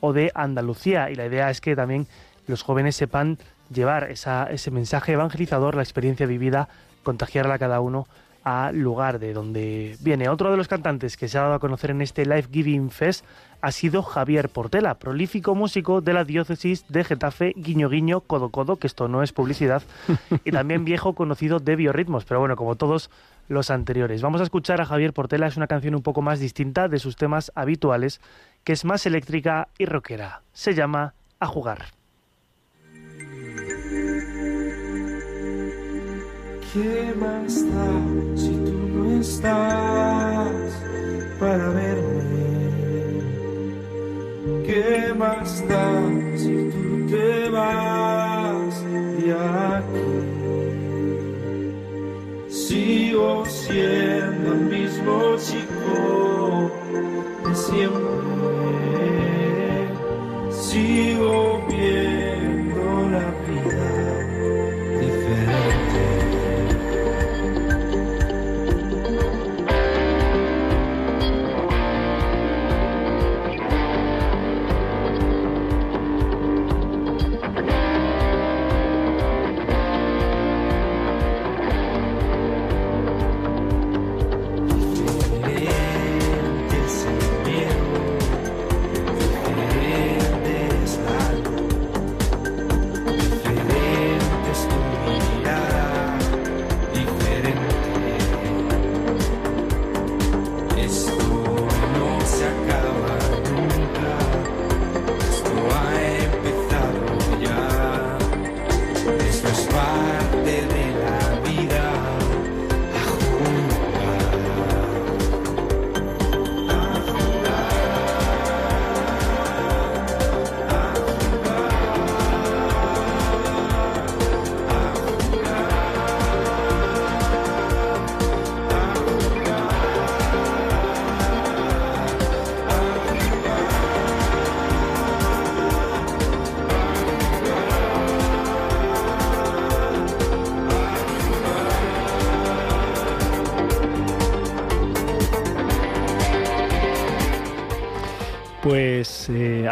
o de Andalucía. Y la idea es que también los jóvenes sepan llevar ese mensaje evangelizador, la experiencia vivida, contagiarla a cada uno al lugar de donde viene. Otro de los cantantes que se ha dado a conocer en este Life Giving Fest ha sido Javier Portela, prolífico músico de la diócesis de Getafe, guiño guiño, codo codo, que esto no es publicidad, y también viejo conocido de biorritmos, pero bueno, como todos los anteriores. Vamos a escuchar a Javier Portela, es una canción un poco más distinta de sus temas habituales, que es más eléctrica y rockera. Se llama A jugar.
¿Qué más da si tú no estás para verme? ¿Qué más da si tú te vas de aquí? Sigo siendo el mismo chico de siempre. Sigo viendo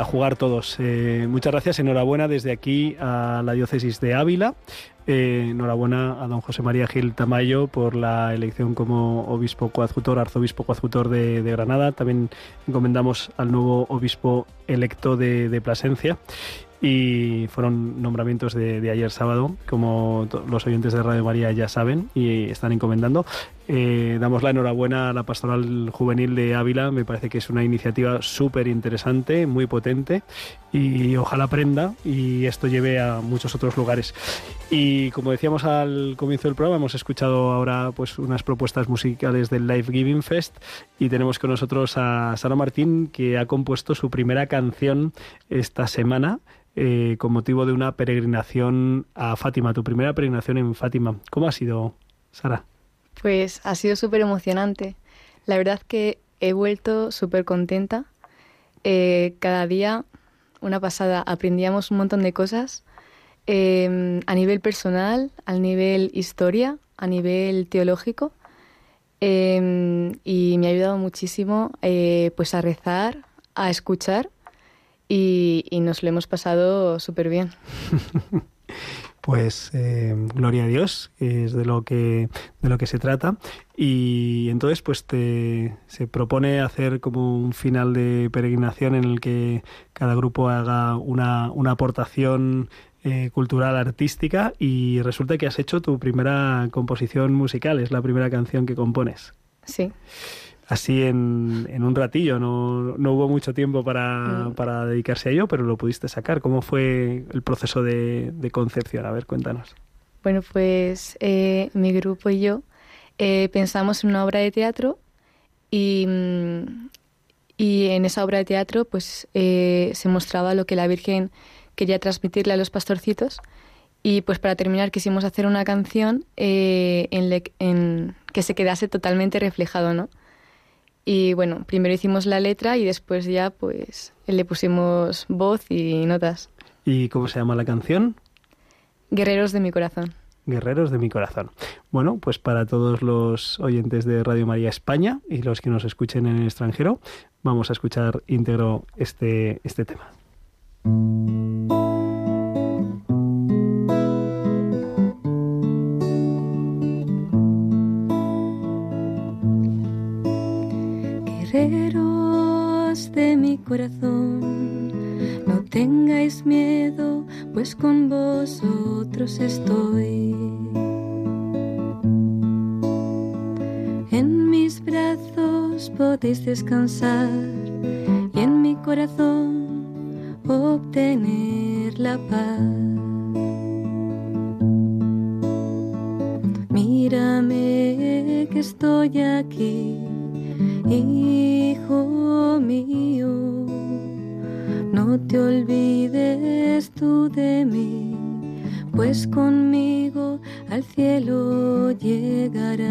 jugar
todos. Eh, muchas gracias, enhorabuena desde aquí a la diócesis de Ávila. Eh, enhorabuena a don José María Gil Tamayo por la elección como obispo coadjutor, arzobispo coadjutor de, Granada. También encomendamos al nuevo obispo electo de Plasencia. Y fueron nombramientos de, de ayer sábado, como los oyentes de Radio María ya saben y están encomendando. Eh, damos la enhorabuena a la Pastoral Juvenil de Ávila, me parece que es una iniciativa súper interesante, muy potente y ojalá aprenda y esto lleve a muchos otros lugares. Y como decíamos al comienzo del programa, hemos escuchado ahora pues unas propuestas musicales del Life Giving Fest y tenemos con nosotros a Sara Martín que ha compuesto su primera canción esta semana. Eh, con motivo de una peregrinación a Fátima, tu primera peregrinación en Fátima. ¿Cómo ha sido, Sara?
Pues ha sido súper emocionante. La verdad que he vuelto súper contenta. Eh, cada día, una pasada, aprendíamos un montón de cosas eh, a nivel personal, a nivel historia, a nivel teológico. Eh, y me ha ayudado muchísimo eh, pues a rezar, a escuchar y, y nos lo hemos pasado súper bien.
Pues eh, gloria a Dios, es de lo que de lo que se trata y entonces pues te se propone hacer como un final de peregrinación en el que cada grupo haga una, una aportación eh, cultural artística y resulta que has hecho tu primera composición musical, es la primera canción que compones.
Sí.
Así en, en un ratillo, no, no hubo mucho tiempo para,
Mm.
para dedicarse a ello, pero lo pudiste sacar. ¿Cómo fue el proceso de, de concepción? A ver, cuéntanos.
Bueno, pues eh, mi grupo y yo eh, pensamos en una obra de teatro y, mm, y en esa obra de teatro pues eh, se mostraba lo que la Virgen quería transmitirle a los pastorcitos Y pues para terminar quisimos hacer una canción en, en, que se quedase totalmente reflejado, ¿no? Y bueno, primero hicimos la letra y después ya pues le pusimos voz y notas.
¿Y cómo se llama la canción?
Guerreros de mi corazón.
Guerreros de mi corazón. Bueno, pues para todos los oyentes de Radio María España y los que nos escuchen en el extranjero, vamos a escuchar íntegro este, este tema.
Corazón, no tengáis miedo, pues con vosotros estoy. En mis brazos podéis descansar y en mi corazón obtener la paz. Mírame que estoy aquí Hijo mío, no te olvides tú de mí, pues conmigo al cielo llegarás.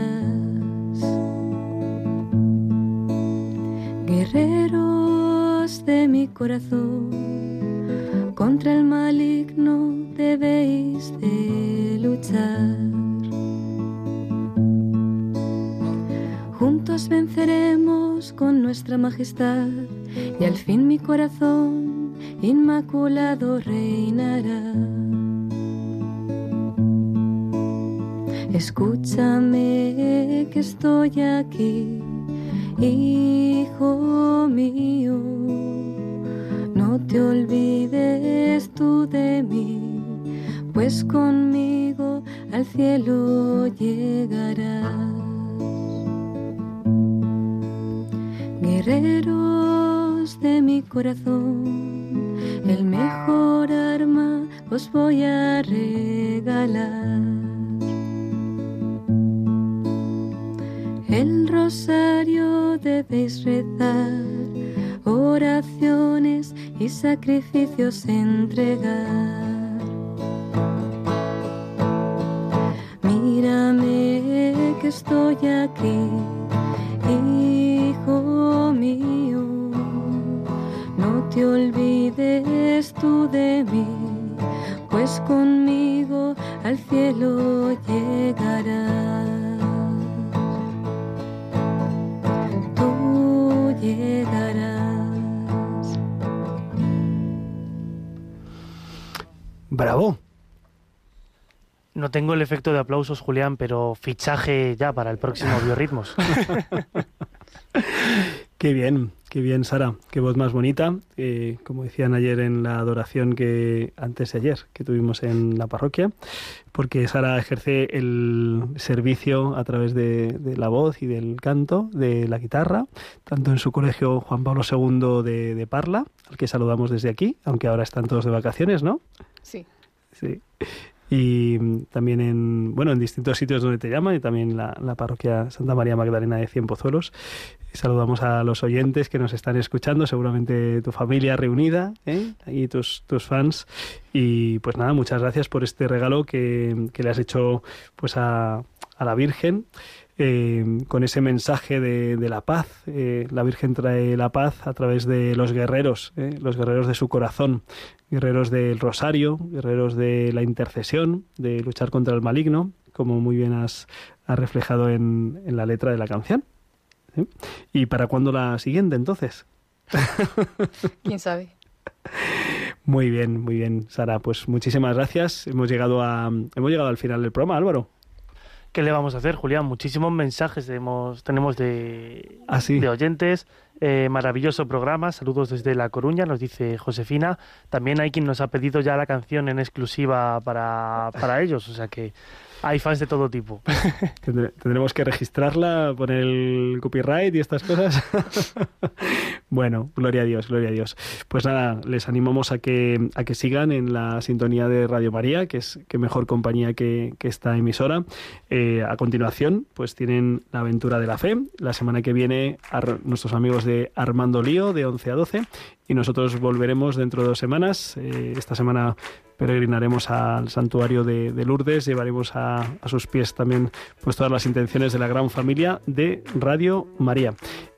Guerreros de mi corazón, contra el maligno debéis de luchar. Juntos venceremos con nuestra majestad y al fin mi corazón inmaculado reinará. Escúchame que estoy aquí, hijo mío. No te olvides tú de mí, pues conmigo al cielo llegarás. De mi corazón, el mejor arma os voy a regalar. El rosario debéis rezar, oraciones y sacrificios entregar. Mírame que estoy aquí te olvides tú de mí, pues conmigo al cielo llegarás. Tú llegarás.
Bravo.
No tengo el efecto de aplausos, Julián, pero fichaje ya para el próximo Biorritmos.
Qué bien, qué bien, Sara, qué voz más bonita. Eh, como decían ayer en la adoración que antes de ayer que tuvimos en la parroquia, porque Sara ejerce el servicio a través de, la voz y del canto, de la guitarra, tanto en su colegio Juan Pablo II de, de Parla, al que saludamos desde aquí, aunque ahora están todos de vacaciones, ¿no?
Sí.
Sí y también en bueno en distintos sitios donde te llaman y también la, la parroquia Santa María Magdalena de Cien Pozuelos. Saludamos a los oyentes que nos están escuchando, seguramente tu familia reunida ¿eh? y tus, tus fans. Y pues nada, muchas gracias por este regalo que, que le has hecho pues a, a la Virgen. Eh, con ese mensaje de, de la paz. Eh, la Virgen trae la paz a través de los guerreros, eh, los guerreros de su corazón, guerreros del rosario, guerreros de la intercesión, de luchar contra el maligno, como muy bien has, reflejado en, en, la letra de la canción. ¿Y para cuándo la siguiente entonces?
¿Quién sabe?
Muy bien, muy bien, Sara. Pues muchísimas gracias. Hemos llegado a hemos llegado al final del programa, Álvaro.
¿Qué le vamos a hacer, Julián? Muchísimos mensajes tenemos, tenemos de,
¿Ah,
de oyentes. Eh, maravilloso programa. Saludos desde La Coruña, nos dice Josefina. También hay quien nos ha pedido ya la canción en exclusiva para, para ellos. O sea que hay fans de todo tipo.
Tendremos que registrarla, poner el copyright y estas cosas. bueno, gloria a Dios, gloria a Dios. Pues nada, les animamos a que, a que sigan en la sintonía de Radio María, que es que mejor compañía que, que esta emisora. Eh, a continuación, pues tienen la aventura de la fe. La semana que viene, nuestros amigos de Armando Lío, de 11 a 12. Y nosotros volveremos dentro de dos semanas. Eh, esta semana peregrinaremos al santuario de, Lourdes, llevaremos a, a, sus pies también pues todas las intenciones de la gran familia de Radio María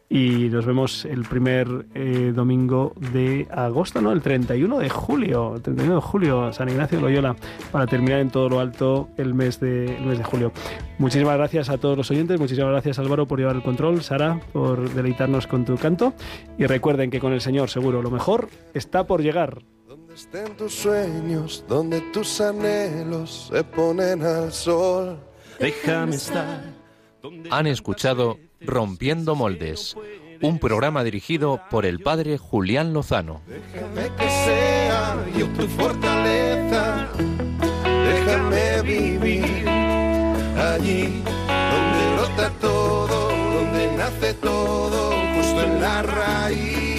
y nos vemos el primer eh, domingo de agosto, ¿no? El 31 de julio, el 31 de julio, San Ignacio de Loyola, para terminar en todo lo alto el mes de, el mes de julio. Muchísimas gracias a todos los oyentes, muchísimas gracias Álvaro por llevar el control, Sara por deleitarnos con tu canto y recuerden que con el Señor seguro lo mejor está por llegar.
Donde estén tus sueños, donde tus anhelos se ponen al sol.
Déjame estar.
Han escuchado Rompiendo Moldes, un programa dirigido por el padre Julián Lozano.
Déjame que sea yo tu fortaleza, déjame vivir allí donde brota todo, donde nace todo, justo en la raíz,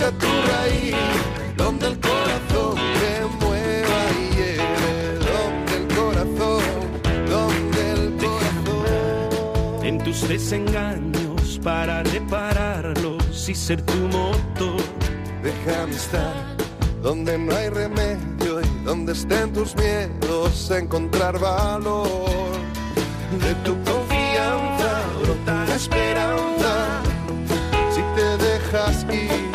busca tu raíz, donde el corazón te mueva y lleve, donde el corazón, donde el corazón.
En tus desengaños para repararlos y ser tu motor.
Déjame estar donde no hay remedio y donde estén tus miedos, encontrar valor. De tu confianza brota la esperanza si te dejas ir